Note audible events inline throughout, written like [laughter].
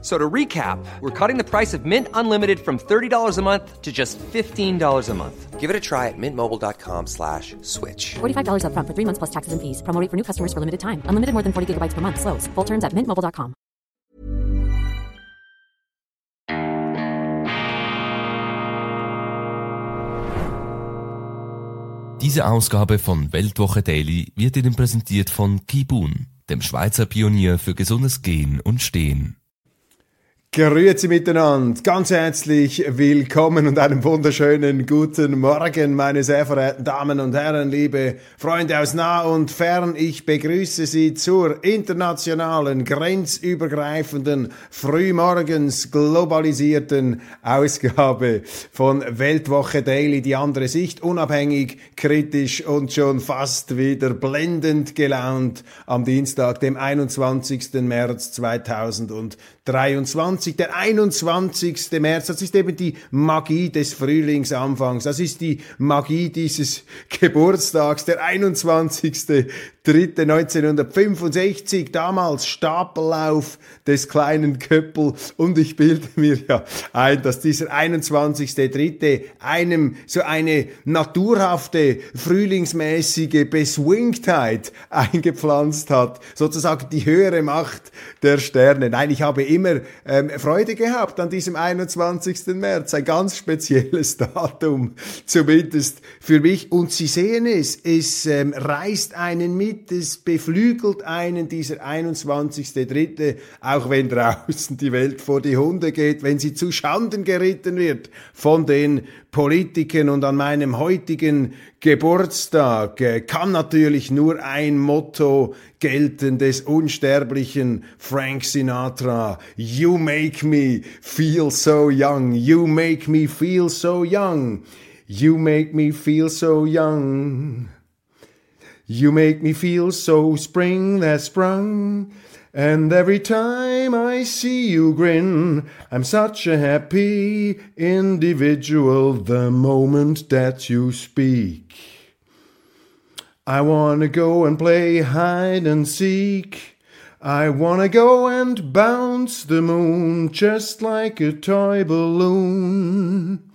So to recap, we're cutting the price of Mint Unlimited from $30 a month to just $15 a month. Give it a try at mintmobile.com slash switch. $45 upfront for three months plus taxes and fees. Promo rate for new customers for limited time. Unlimited more than 40 gigabytes per month. Slows. Full terms at mintmobile.com. Diese Ausgabe von Weltwoche Daily wird Ihnen präsentiert von Kibun, dem Schweizer Pionier für gesundes Gehen und Stehen. Grüezi miteinander, ganz herzlich willkommen und einen wunderschönen guten Morgen, meine sehr verehrten Damen und Herren, liebe Freunde aus nah und fern. Ich begrüße Sie zur internationalen, grenzübergreifenden, frühmorgens globalisierten Ausgabe von Weltwoche Daily, die andere Sicht, unabhängig, kritisch und schon fast wieder blendend gelaunt am Dienstag, dem 21. März 2023. 20, der 21. März, das ist eben die Magie des Frühlingsanfangs, das ist die Magie dieses Geburtstags, der 21. 1965, damals Stapellauf des kleinen Köppel und ich bilde mir ja ein, dass dieser 21.3. einem so eine naturhafte, frühlingsmäßige Beswingtheit [laughs] eingepflanzt hat, sozusagen die höhere Macht der Sterne. Nein, ich habe immer ähm, Freude gehabt an diesem 21. März, ein ganz spezielles [laughs] Datum, zumindest für mich und Sie sehen es, es ähm, reißt einen mit, gibt es, beflügelt einen dieser 21.3., auch wenn draußen die Welt vor die Hunde geht, wenn sie zu Schanden geritten wird von den Politikern und an meinem heutigen Geburtstag äh, kann natürlich nur ein Motto gelten des unsterblichen Frank Sinatra. You make me feel so young. You make me feel so young. You make me feel so young. You make me feel so spring that sprung. And every time I see you grin, I'm such a happy individual the moment that you speak. I wanna go and play hide and seek. I wanna go and bounce the moon just like a toy balloon.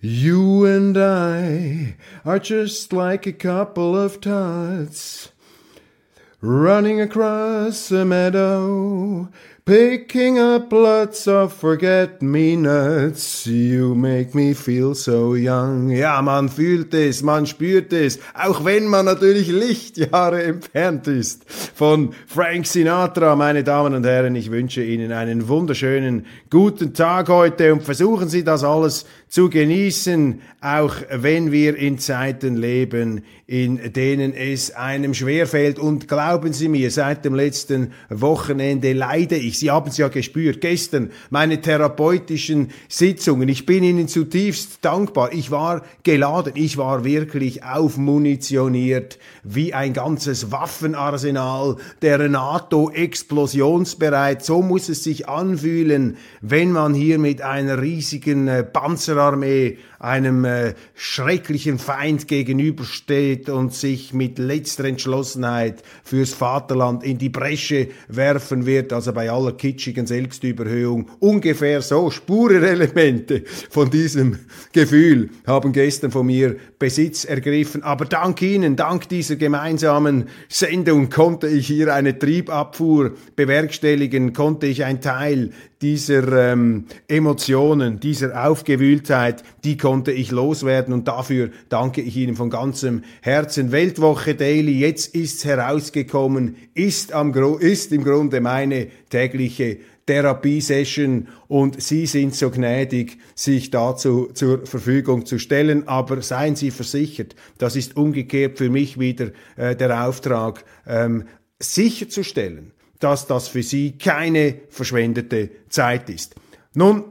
You and I are just like a couple of tots running across a meadow Picking up lots of forget-me-nuts, you make me feel so young. Ja, man fühlt es, man spürt es, auch wenn man natürlich Lichtjahre entfernt ist. Von Frank Sinatra, meine Damen und Herren, ich wünsche Ihnen einen wunderschönen guten Tag heute und versuchen Sie das alles zu genießen, auch wenn wir in Zeiten leben, in denen es einem schwerfällt. Und glauben Sie mir, seit dem letzten Wochenende leide ich Sie haben es ja gespürt. Gestern meine therapeutischen Sitzungen. Ich bin Ihnen zutiefst dankbar. Ich war geladen. Ich war wirklich aufmunitioniert wie ein ganzes Waffenarsenal der NATO explosionsbereit. So muss es sich anfühlen, wenn man hier mit einer riesigen äh, Panzerarmee einem äh, schrecklichen Feind gegenübersteht und sich mit letzter Entschlossenheit fürs Vaterland in die Bresche werfen wird, also bei aller kitschigen Selbstüberhöhung. Ungefähr so Spurenelemente von diesem Gefühl haben gestern von mir Besitz ergriffen. Aber dank Ihnen, dank dieser gemeinsamen Sendung konnte ich hier eine Triebabfuhr bewerkstelligen, konnte ich ein Teil dieser ähm, Emotionen, dieser Aufgewühltheit, die konnte ich loswerden und dafür danke ich Ihnen von ganzem Herzen. Weltwoche Daily, jetzt ist's herausgekommen, ist, am, ist im Grunde meine tägliche Therapiesession und Sie sind so gnädig, sich dazu zur Verfügung zu stellen. Aber seien Sie versichert, das ist umgekehrt für mich wieder äh, der Auftrag, ähm, sicherzustellen, dass das für Sie keine verschwendete Zeit ist. Nun,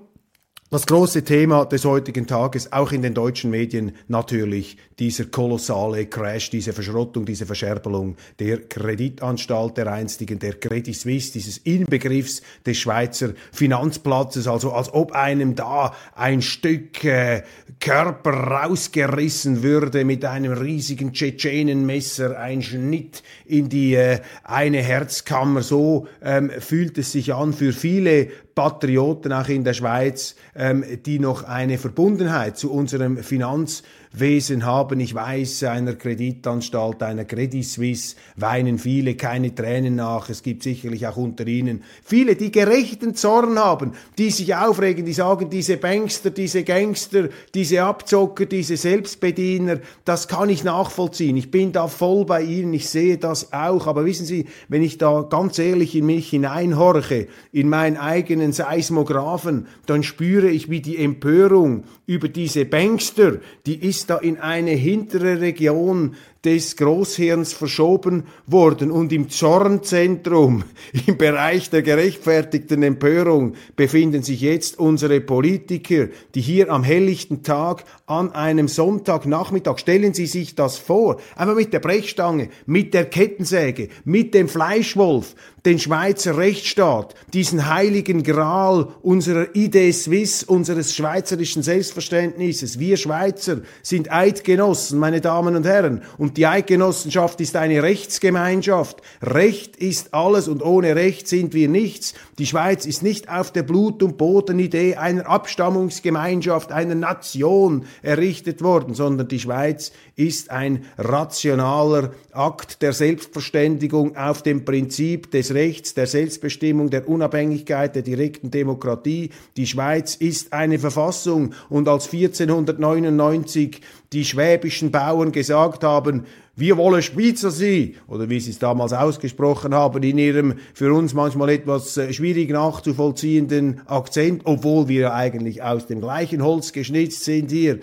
Das große Thema des heutigen Tages, auch in den deutschen Medien natürlich, dieser kolossale Crash, diese Verschrottung, diese Verscherbelung der Kreditanstalt der einstigen, der Credit Suisse, dieses Inbegriffs des Schweizer Finanzplatzes, also als ob einem da ein Stück äh, Körper rausgerissen würde mit einem riesigen Tschetschenenmesser, ein Schnitt in die äh, eine Herzkammer. So ähm, fühlt es sich an für viele Patrioten auch in der Schweiz, ähm, die noch eine Verbundenheit zu unserem Finanz Wesen haben. Ich weiß, einer Kreditanstalt, einer Credit Suisse weinen viele keine Tränen nach. Es gibt sicherlich auch unter ihnen viele, die gerechten Zorn haben, die sich aufregen, die sagen, diese Bankster, diese Gangster, diese Abzocker, diese Selbstbediener, das kann ich nachvollziehen. Ich bin da voll bei ihnen, ich sehe das auch. Aber wissen Sie, wenn ich da ganz ehrlich in mich hineinhorche, in meinen eigenen Seismographen, dann spüre ich, wie die Empörung über diese Bankster, die ist da in eine hintere Region des Großhirns verschoben worden und im Zornzentrum, [laughs] im Bereich der gerechtfertigten Empörung befinden sich jetzt unsere Politiker, die hier am helllichten Tag an einem Sonntagnachmittag, stellen Sie sich das vor, einmal mit der Brechstange, mit der Kettensäge, mit dem Fleischwolf, den Schweizer Rechtsstaat, diesen heiligen Gral unserer Idee Suisse, unseres schweizerischen Selbstverständnisses. Wir Schweizer sind Eidgenossen, meine Damen und Herren, und die Eidgenossenschaft ist eine Rechtsgemeinschaft. Recht ist alles und ohne Recht sind wir nichts. Die Schweiz ist nicht auf der Blut- und Bodenidee einer Abstammungsgemeinschaft, einer Nation errichtet worden, sondern die Schweiz ist ein rationaler Akt der Selbstverständigung auf dem Prinzip des Rechts, der Selbstbestimmung, der Unabhängigkeit, der direkten Demokratie. Die Schweiz ist eine Verfassung und als 1499 die schwäbischen Bauern gesagt haben, wir wollen Schweizer sein, oder wie sie es damals ausgesprochen haben, in ihrem für uns manchmal etwas äh, schwierig nachzuvollziehenden Akzent, obwohl wir eigentlich aus dem gleichen Holz geschnitzt sind hier.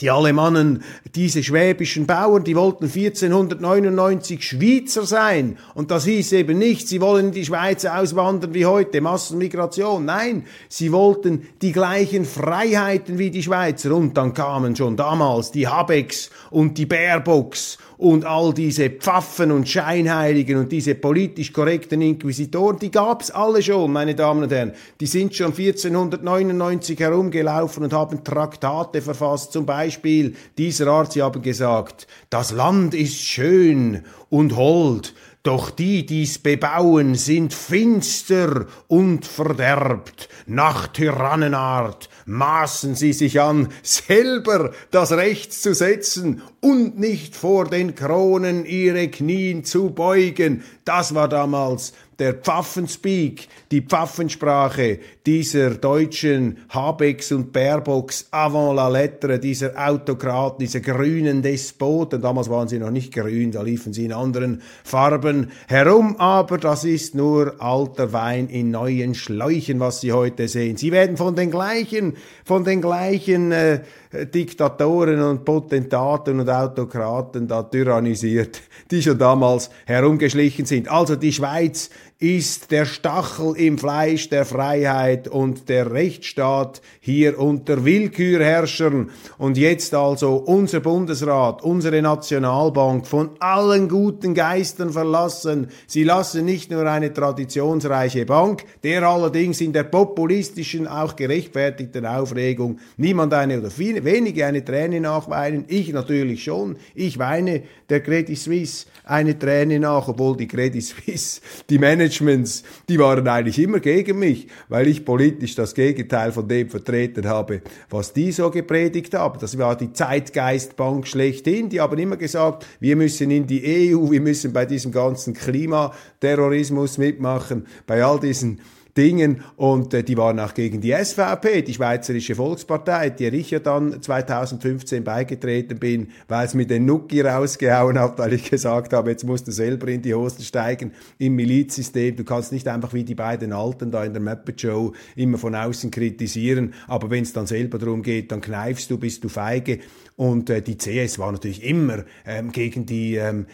Die Alemannen, diese schwäbischen Bauern, die wollten 1499 Schweizer sein. Und das hieß eben nicht, sie wollen in die Schweiz auswandern wie heute, Massenmigration. Nein, sie wollten die gleichen Freiheiten wie die Schweizer. Und dann kamen schon damals die Habecks und die Baerbocks und all diese Pfaffen und Scheinheiligen und diese politisch korrekten Inquisitoren, die gab's alle schon, meine Damen und Herren. Die sind schon 1499 herumgelaufen und haben Traktate verfasst, zum Beispiel dieser Art, sie haben gesagt, das Land ist schön und hold, doch die, die's bebauen, sind finster und verderbt. Nach Tyrannenart maßen sie sich an, selber das Recht zu setzen und nicht vor den Kronen ihre Knien zu beugen. Das war damals der Pfaffenspeak, die Pfaffensprache dieser deutschen Habecks und Baerbocks avant la lettre, dieser Autokraten, dieser grünen Despoten. Damals waren sie noch nicht grün, da liefen sie in anderen Farben herum, aber das ist nur alter Wein in neuen Schläuchen, was Sie heute sehen. Sie werden von den gleichen, von den gleichen äh, Diktatoren und Potentaten und Autokraten da tyrannisiert, die schon damals herumgeschlichen sind. Also die Schweiz ist der Stachel im Fleisch der Freiheit und der Rechtsstaat hier unter Willkürherrschern. Und jetzt also unser Bundesrat, unsere Nationalbank von allen guten Geistern verlassen. Sie lassen nicht nur eine traditionsreiche Bank, der allerdings in der populistischen, auch gerechtfertigten Aufregung niemand eine oder viele, wenige eine Träne nachweinen. Ich natürlich schon. Ich weine der Credit Suisse eine Träne nach, obwohl die Credit Suisse, die Managements, die waren eigentlich immer gegen mich, weil ich politisch das Gegenteil von dem vertreten habe, was die so gepredigt haben. Das war die Zeitgeistbank schlechthin. Die haben immer gesagt, wir müssen in die EU, wir müssen bei diesem ganzen Klimaterrorismus mitmachen, bei all diesen Dingen und äh, die waren auch gegen die SVP, die Schweizerische Volkspartei, der ich ja dann 2015 beigetreten bin, weil es mir den Nuki rausgehauen hat, weil ich gesagt habe, jetzt musst du selber in die Hosen steigen im Milizsystem. Du kannst nicht einfach wie die beiden Alten da in der Muppet Show immer von außen kritisieren, aber wenn es dann selber darum geht, dann kneifst du, bist du feige. Und äh, die CS war natürlich immer ähm, gegen die ähm,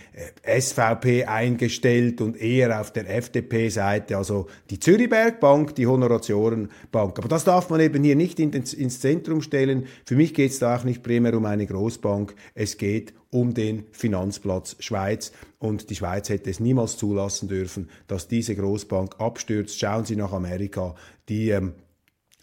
SVP eingestellt und eher auf der FDP-Seite. Also die Zürichberger Commerzbank, die Honoratiorenbank. Aber das darf man eben hier nicht ins Zentrum stellen. Für mich geht es da auch nicht primär um eine Großbank, es geht um den Finanzplatz Schweiz. Und die Schweiz hätte es niemals zulassen dürfen, dass diese Großbank abstürzt. Schauen Sie nach Amerika. Die ähm,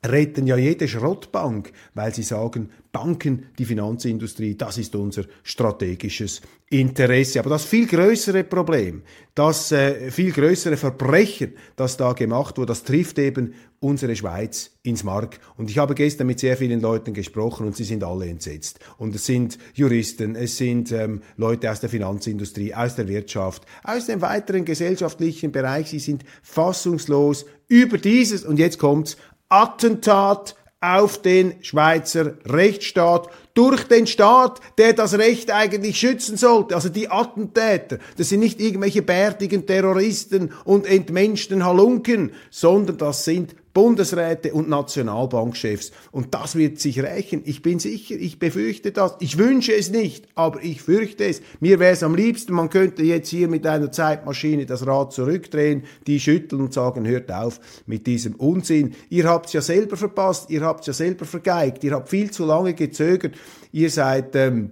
retten ja jede Schrottbank, weil sie sagen, Banken, die Finanzindustrie, das ist unser strategisches Interesse. Aber das viel größere Problem, das äh, viel größere Verbrechen, das da gemacht wurde, das trifft eben unsere Schweiz ins Mark. Und ich habe gestern mit sehr vielen Leuten gesprochen und sie sind alle entsetzt. Und es sind Juristen, es sind ähm, Leute aus der Finanzindustrie, aus der Wirtschaft, aus dem weiteren gesellschaftlichen Bereich. Sie sind fassungslos über dieses, und jetzt kommt's, Attentat auf den Schweizer Rechtsstaat durch den Staat, der das Recht eigentlich schützen sollte. Also die Attentäter, das sind nicht irgendwelche bärtigen Terroristen und entmenschten Halunken, sondern das sind Bundesräte und Nationalbankchefs. Und das wird sich rächen. Ich bin sicher, ich befürchte das. Ich wünsche es nicht, aber ich fürchte es. Mir wäre es am liebsten, man könnte jetzt hier mit einer Zeitmaschine das Rad zurückdrehen, die schütteln und sagen, hört auf mit diesem Unsinn. Ihr habt es ja selber verpasst, ihr habt es ja selber vergeigt, ihr habt viel zu lange gezögert, ihr seid... Ähm,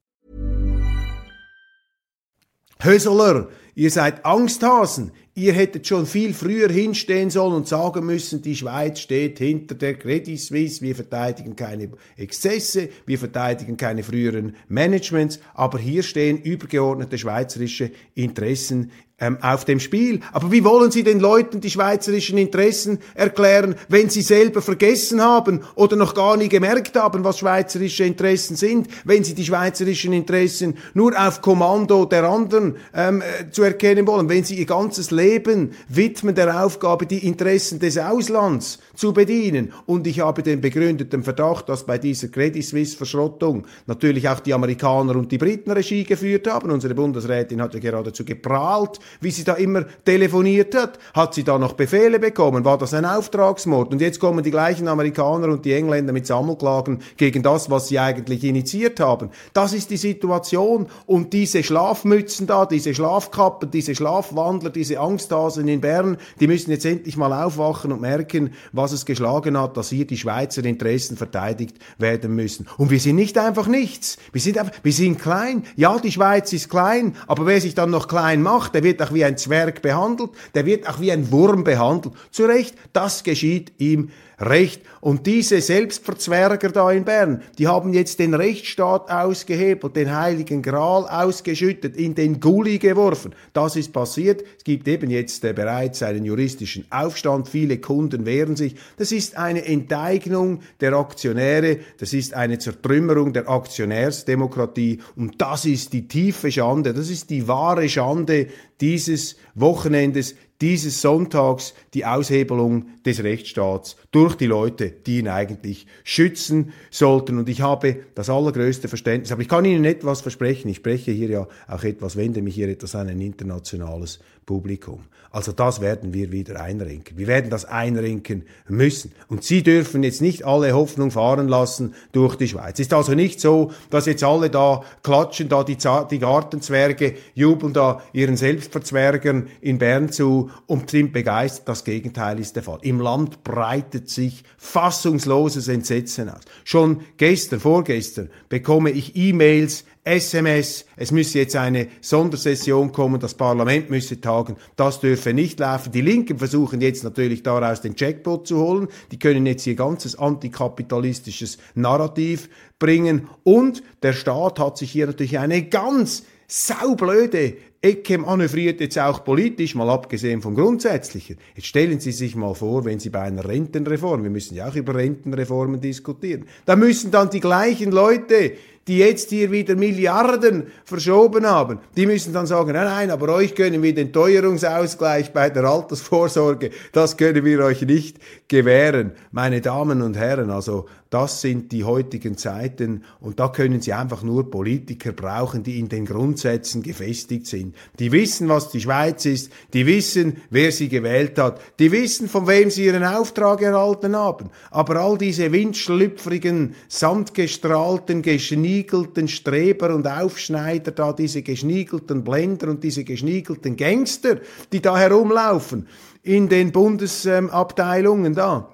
Höseler, ihr seid Angsthasen. Ihr hättet schon viel früher hinstehen sollen und sagen müssen, die Schweiz steht hinter der Credit Suisse, wir verteidigen keine Exzesse, wir verteidigen keine früheren Managements, aber hier stehen übergeordnete schweizerische Interessen ähm, auf dem Spiel. Aber wie wollen Sie den Leuten die schweizerischen Interessen erklären, wenn sie selber vergessen haben oder noch gar nie gemerkt haben, was schweizerische Interessen sind, wenn sie die schweizerischen Interessen nur auf Kommando der anderen ähm, äh, zu erkennen wollen, wenn sie ihr ganzes Leben widmen der Aufgabe, die Interessen des Auslands zu bedienen. Und ich habe den begründeten Verdacht, dass bei dieser Credit Suisse Verschrottung natürlich auch die Amerikaner und die Briten Regie geführt haben. Unsere Bundesrätin hat ja geradezu geprahlt wie sie da immer telefoniert hat. Hat sie da noch Befehle bekommen? War das ein Auftragsmord? Und jetzt kommen die gleichen Amerikaner und die Engländer mit Sammelklagen gegen das, was sie eigentlich initiiert haben. Das ist die Situation. Und diese Schlafmützen da, diese Schlafkappen, diese Schlafwandler, diese Angsthasen in Bern, die müssen jetzt endlich mal aufwachen und merken, was es geschlagen hat, dass hier die Schweizer Interessen verteidigt werden müssen. Und wir sind nicht einfach nichts. Wir sind einfach, wir sind klein. Ja, die Schweiz ist klein, aber wer sich dann noch klein macht, der wird auch wie ein Zwerg behandelt, der wird auch wie ein Wurm behandelt. Zu Recht, das geschieht ihm recht. Und diese Selbstverzwerger da in Bern, die haben jetzt den Rechtsstaat ausgehebelt, den heiligen Gral ausgeschüttet, in den Gully geworfen. Das ist passiert. Es gibt eben jetzt äh, bereits einen juristischen Aufstand. Viele Kunden wehren sich. Das ist eine Enteignung der Aktionäre. Das ist eine Zertrümmerung der Aktionärsdemokratie. Und das ist die tiefe Schande. Das ist die wahre Schande dieses Wochenendes, dieses Sonntags die Aushebelung des Rechtsstaats durch die Leute, die ihn eigentlich schützen sollten. Und ich habe das allergrößte Verständnis. Aber ich kann Ihnen etwas versprechen. Ich spreche hier ja auch etwas, wende mich hier etwas an ein internationales Publikum. Also das werden wir wieder einrenken. Wir werden das einrenken müssen. Und Sie dürfen jetzt nicht alle Hoffnung fahren lassen durch die Schweiz. Ist also nicht so, dass jetzt alle da klatschen, da die, die Gartenzwerge jubeln da ihren Selbstverzwergern in Bern zu und sind begeistert. Das Gegenteil ist der Fall. Im Land breitet sich fassungsloses Entsetzen aus. Schon gestern, vorgestern bekomme ich E-Mails, SMS, es müsse jetzt eine Sondersession kommen, das Parlament müsse tagen, das dürfe nicht laufen. Die Linken versuchen jetzt natürlich daraus den Jackpot zu holen, die können jetzt ihr ganzes antikapitalistisches Narrativ bringen und der Staat hat sich hier natürlich eine ganz saublöde Ecke manövriert jetzt auch politisch, mal abgesehen vom Grundsätzlichen. Jetzt stellen Sie sich mal vor, wenn Sie bei einer Rentenreform, wir müssen ja auch über Rentenreformen diskutieren, da müssen dann die gleichen Leute, die jetzt hier wieder Milliarden verschoben haben, die müssen dann sagen, nein, nein, aber euch können wir den Teuerungsausgleich bei der Altersvorsorge, das können wir euch nicht gewähren. Meine Damen und Herren, also das sind die heutigen Zeiten und da können Sie einfach nur Politiker brauchen, die in den Grundsätzen gefestigt sind. Die wissen, was die Schweiz ist, die wissen, wer sie gewählt hat, die wissen, von wem sie ihren Auftrag erhalten haben. Aber all diese windschlüpfrigen, samtgestrahlten, geschniegelten Streber und Aufschneider da, diese geschniegelten Blender und diese geschniegelten Gangster, die da herumlaufen in den Bundesabteilungen da,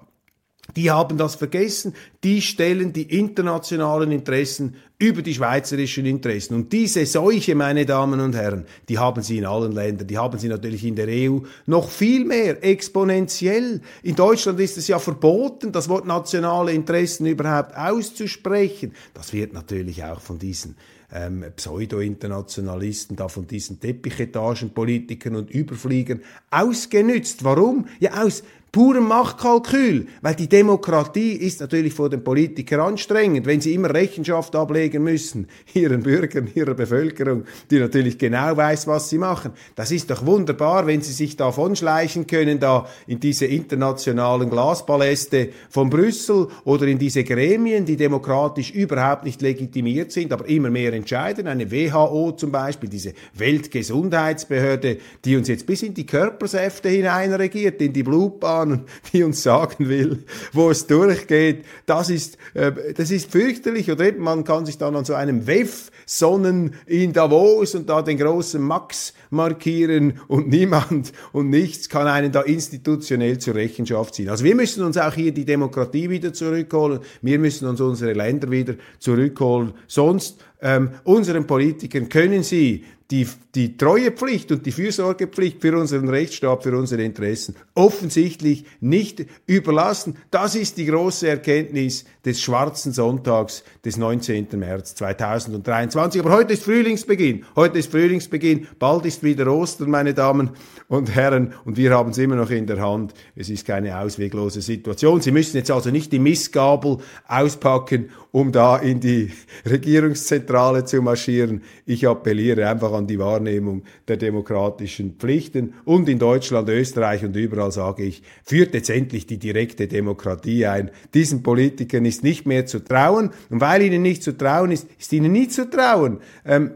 die haben das vergessen. Die stellen die internationalen Interessen über die schweizerischen Interessen. Und diese Seuche, meine Damen und Herren, die haben sie in allen Ländern. Die haben sie natürlich in der EU noch viel mehr, exponentiell. In Deutschland ist es ja verboten, das Wort nationale Interessen überhaupt auszusprechen. Das wird natürlich auch von diesen ähm, Pseudo-Internationalisten, da von diesen Teppichetagenpolitikern und Überfliegern ausgenützt. Warum? Ja, aus purem Machtkalkül, weil die Demokratie ist natürlich vor den Politikern anstrengend, wenn sie immer Rechenschaft ablegen müssen, [laughs] ihren Bürgern, ihrer Bevölkerung, die natürlich genau weiß, was sie machen. Das ist doch wunderbar, wenn sie sich davon schleichen können, da in diese internationalen Glaspaläste von Brüssel oder in diese Gremien, die demokratisch überhaupt nicht legitimiert sind, aber immer mehr entscheiden. Eine WHO zum Beispiel, diese Weltgesundheitsbehörde, die uns jetzt bis in die Körpersäfte hineinregiert, in die Blutbahn, Bahn, die uns sagen will, wo es durchgeht. Das ist, äh, das ist fürchterlich. Oder man kann sich dann an so einem WEF sonnen in Davos und da den großen Max markieren und niemand und nichts kann einen da institutionell zur Rechenschaft ziehen. Also wir müssen uns auch hier die Demokratie wieder zurückholen. Wir müssen uns unsere Länder wieder zurückholen. Sonst ähm, unseren Politikern können sie die, die Treuepflicht und die Fürsorgepflicht für unseren Rechtsstaat, für unsere Interessen offensichtlich nicht überlassen. Das ist die große Erkenntnis des schwarzen Sonntags des 19. März 2023. Aber heute ist Frühlingsbeginn. Heute ist Frühlingsbeginn. Bald ist wieder Ostern, meine Damen und Herren. Und wir haben es immer noch in der Hand. Es ist keine ausweglose Situation. Sie müssen jetzt also nicht die Missgabel auspacken, um da in die Regierungszentrale zu marschieren. Ich appelliere einfach an die Wahrnehmung der demokratischen Pflichten. Und in Deutschland, Österreich und überall sage ich, führt jetzt endlich die direkte Demokratie ein. Diesen Politikern ist nicht mehr zu trauen. Und weil ihnen nicht zu trauen ist, ist ihnen nie zu trauen. Ähm,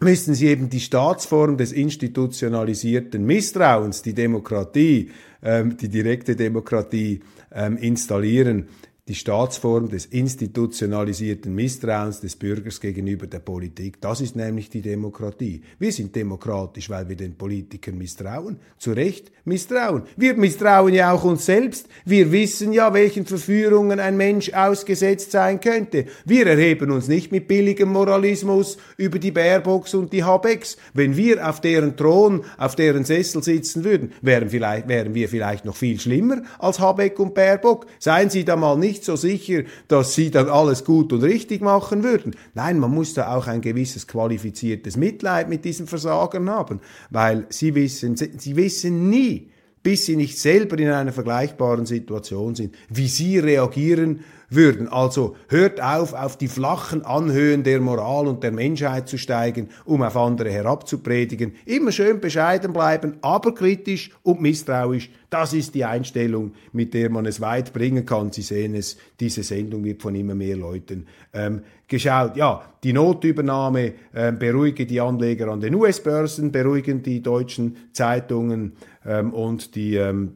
müssen sie eben die Staatsform des institutionalisierten Misstrauens, die Demokratie, ähm, die direkte Demokratie ähm, installieren die Staatsform des institutionalisierten Misstrauens des Bürgers gegenüber der Politik. Das ist nämlich die Demokratie. Wir sind demokratisch, weil wir den Politikern misstrauen. Zu Recht misstrauen. Wir misstrauen ja auch uns selbst. Wir wissen ja, welchen Verführungen ein Mensch ausgesetzt sein könnte. Wir erheben uns nicht mit billigem Moralismus über die Baerbocks und die Habecks. Wenn wir auf deren Thron, auf deren Sessel sitzen würden, wären, vielleicht, wären wir vielleicht noch viel schlimmer als Habeck und Baerbock. Seien Sie da mal nicht nicht so sicher, dass sie dann alles gut und richtig machen würden. Nein, man muss da auch ein gewisses qualifiziertes Mitleid mit diesen Versagern haben, weil sie wissen, sie wissen nie, bis sie nicht selber in einer vergleichbaren Situation sind, wie sie reagieren würden. Also hört auf, auf die flachen Anhöhen der Moral und der Menschheit zu steigen, um auf andere herabzupredigen. Immer schön bescheiden bleiben, aber kritisch und misstrauisch. Das ist die Einstellung, mit der man es weit bringen kann. Sie sehen es, diese Sendung wird von immer mehr Leuten ähm, geschaut. Ja, die Notübernahme äh, beruhige die Anleger an den US-Börsen, beruhigen die deutschen Zeitungen ähm, und die ähm,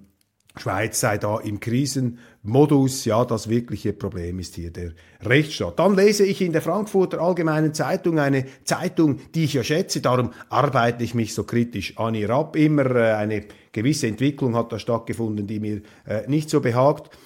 Schweiz sei da im Krisenmodus. Ja, das wirkliche Problem ist hier der Rechtsstaat. Dann lese ich in der Frankfurter Allgemeinen Zeitung eine Zeitung, die ich ja schätze. Darum arbeite ich mich so kritisch an ihr ab. Immer äh, eine gewisse Entwicklung hat da stattgefunden, die mir äh, nicht so behagt.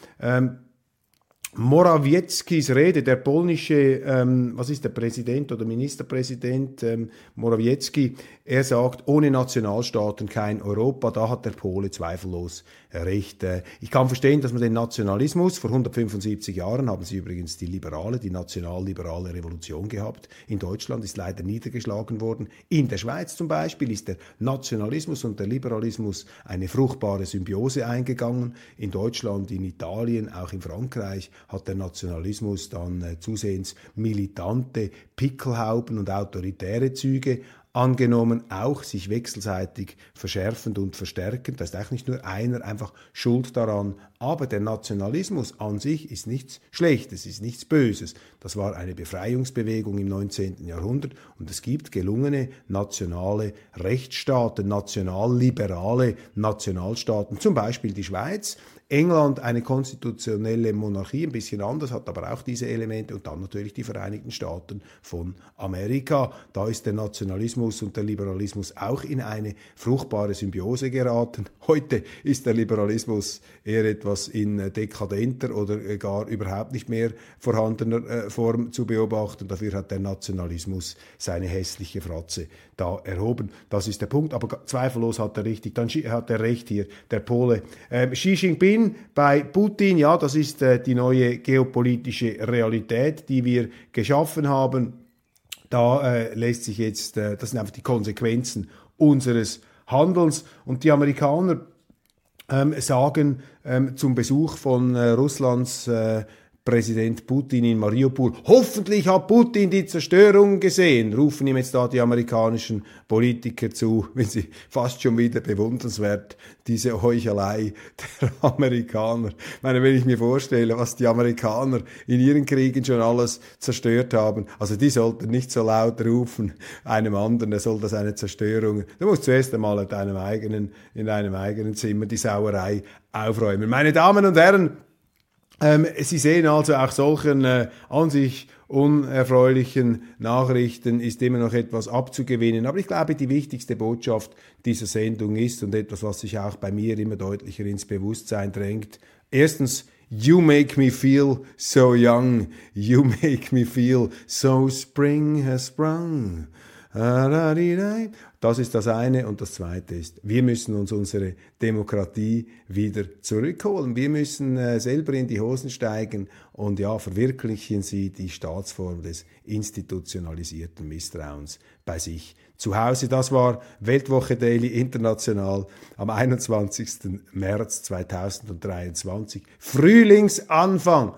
Morawieckis Rede, der polnische, ähm, was ist der Präsident oder Ministerpräsident ähm, Morawiecki, er sagt, ohne Nationalstaaten kein Europa, da hat der Pole zweifellos recht. Äh, ich kann verstehen, dass man den Nationalismus, vor 175 Jahren haben sie übrigens die Liberale, die nationalliberale Revolution gehabt, in Deutschland ist leider niedergeschlagen worden. In der Schweiz zum Beispiel ist der Nationalismus und der Liberalismus eine fruchtbare Symbiose eingegangen. In Deutschland, in Italien, auch in Frankreich hat der Nationalismus dann äh, zusehends militante Pickelhauben und autoritäre Züge angenommen, auch sich wechselseitig verschärfend und verstärkend. Da ist eigentlich nicht nur einer einfach schuld daran. Aber der Nationalismus an sich ist nichts Schlechtes, ist nichts Böses. Das war eine Befreiungsbewegung im 19. Jahrhundert und es gibt gelungene nationale Rechtsstaaten, nationalliberale Nationalstaaten, zum Beispiel die Schweiz, England eine konstitutionelle Monarchie, ein bisschen anders, hat aber auch diese Elemente und dann natürlich die Vereinigten Staaten von Amerika. Da ist der Nationalismus und der Liberalismus auch in eine fruchtbare Symbiose geraten. Heute ist der Liberalismus eher etwas in dekadenter oder gar überhaupt nicht mehr vorhandener äh, Form zu beobachten. Dafür hat der Nationalismus seine hässliche Fratze da erhoben. Das ist der Punkt. Aber zweifellos hat er richtig, dann hat er recht hier, der Pole. Ähm, Xi Jinping bei Putin, ja, das ist äh, die neue geopolitische Realität, die wir geschaffen haben. Da äh, lässt sich jetzt, äh, das sind einfach die Konsequenzen unseres Handelns. Und die Amerikaner ähm, sagen ähm, zum Besuch von äh, Russlands äh, Präsident Putin in Mariupol. Hoffentlich hat Putin die Zerstörung gesehen, rufen ihm jetzt da die amerikanischen Politiker zu, [laughs] wenn sie fast schon wieder bewundernswert, diese Heuchelei der [laughs] Amerikaner. Ich meine, wenn ich mir vorstelle, was die Amerikaner in ihren Kriegen schon alles zerstört haben, also die sollten nicht so laut rufen einem anderen, er soll das eine Zerstörung. Du musst zuerst einmal in deinem eigenen, in deinem eigenen Zimmer die Sauerei aufräumen. Meine Damen und Herren, ähm, Sie sehen also auch solchen äh, an sich unerfreulichen Nachrichten ist immer noch etwas abzugewinnen. Aber ich glaube, die wichtigste Botschaft dieser Sendung ist und etwas, was sich auch bei mir immer deutlicher ins Bewusstsein drängt. Erstens, You make me feel so young. You [laughs] make me feel so spring has sprung. Das ist das eine. Und das zweite ist, wir müssen uns unsere Demokratie wieder zurückholen. Wir müssen selber in die Hosen steigen und ja, verwirklichen Sie die Staatsform des institutionalisierten Misstrauens bei sich zu Hause. Das war Weltwoche Daily International am 21. März 2023. Frühlingsanfang.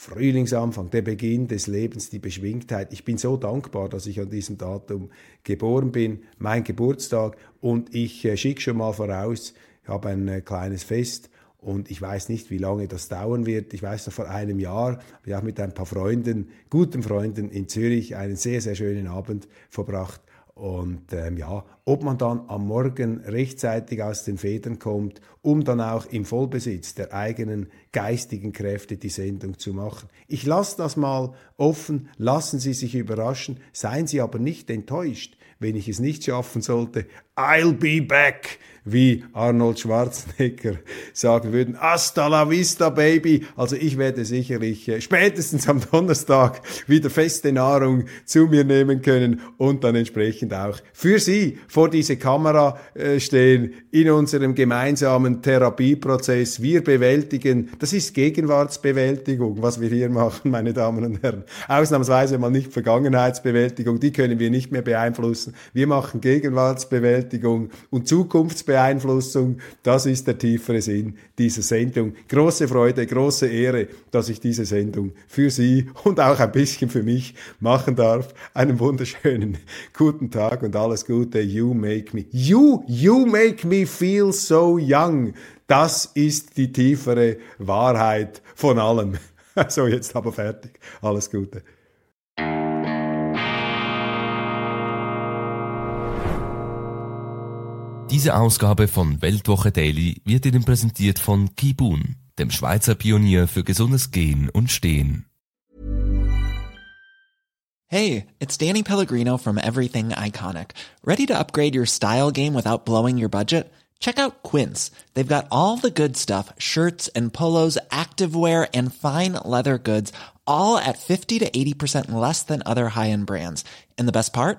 Frühlingsanfang, der Beginn des Lebens, die Beschwingtheit. Ich bin so dankbar, dass ich an diesem Datum geboren bin, mein Geburtstag. Und ich äh, schicke schon mal voraus, ich habe ein äh, kleines Fest und ich weiß nicht, wie lange das dauern wird. Ich weiß noch vor einem Jahr, habe ich auch mit ein paar Freunden, guten Freunden in Zürich einen sehr, sehr schönen Abend verbracht. Und ähm, ja, ob man dann am Morgen rechtzeitig aus den Federn kommt, um dann auch im Vollbesitz der eigenen geistigen Kräfte die Sendung zu machen. Ich lasse das mal offen, lassen Sie sich überraschen, seien Sie aber nicht enttäuscht, wenn ich es nicht schaffen sollte. I'll be back wie Arnold Schwarzenegger [laughs] sagen würden, hasta la vista, Baby. Also ich werde sicherlich äh, spätestens am Donnerstag wieder feste Nahrung zu mir nehmen können und dann entsprechend auch für Sie vor diese Kamera äh, stehen in unserem gemeinsamen Therapieprozess. Wir bewältigen, das ist Gegenwartsbewältigung, was wir hier machen, [laughs] meine Damen und Herren. Ausnahmsweise mal nicht Vergangenheitsbewältigung, die können wir nicht mehr beeinflussen. Wir machen Gegenwartsbewältigung und Zukunftsbewältigung Beeinflussung. Das ist der tiefere Sinn dieser Sendung. Große Freude, große Ehre, dass ich diese Sendung für Sie und auch ein bisschen für mich machen darf. Einen wunderschönen [laughs] guten Tag und alles Gute. You make me, you, you make me feel so young. Das ist die tiefere Wahrheit von allem. [laughs] So, jetzt aber fertig. Alles Gute. Diese Ausgabe von Weltwoche Daily wird Ihnen präsentiert von Kibun, dem Schweizer Pionier für gesundes Gehen und Stehen. Hey, it's Danny Pellegrino from Everything Iconic. Ready to upgrade your style game without blowing your budget? Check out Quince. They've got all the good stuff, shirts and polos, activewear and fine leather goods, all at 50 to 80% less than other high-end brands. And the best part?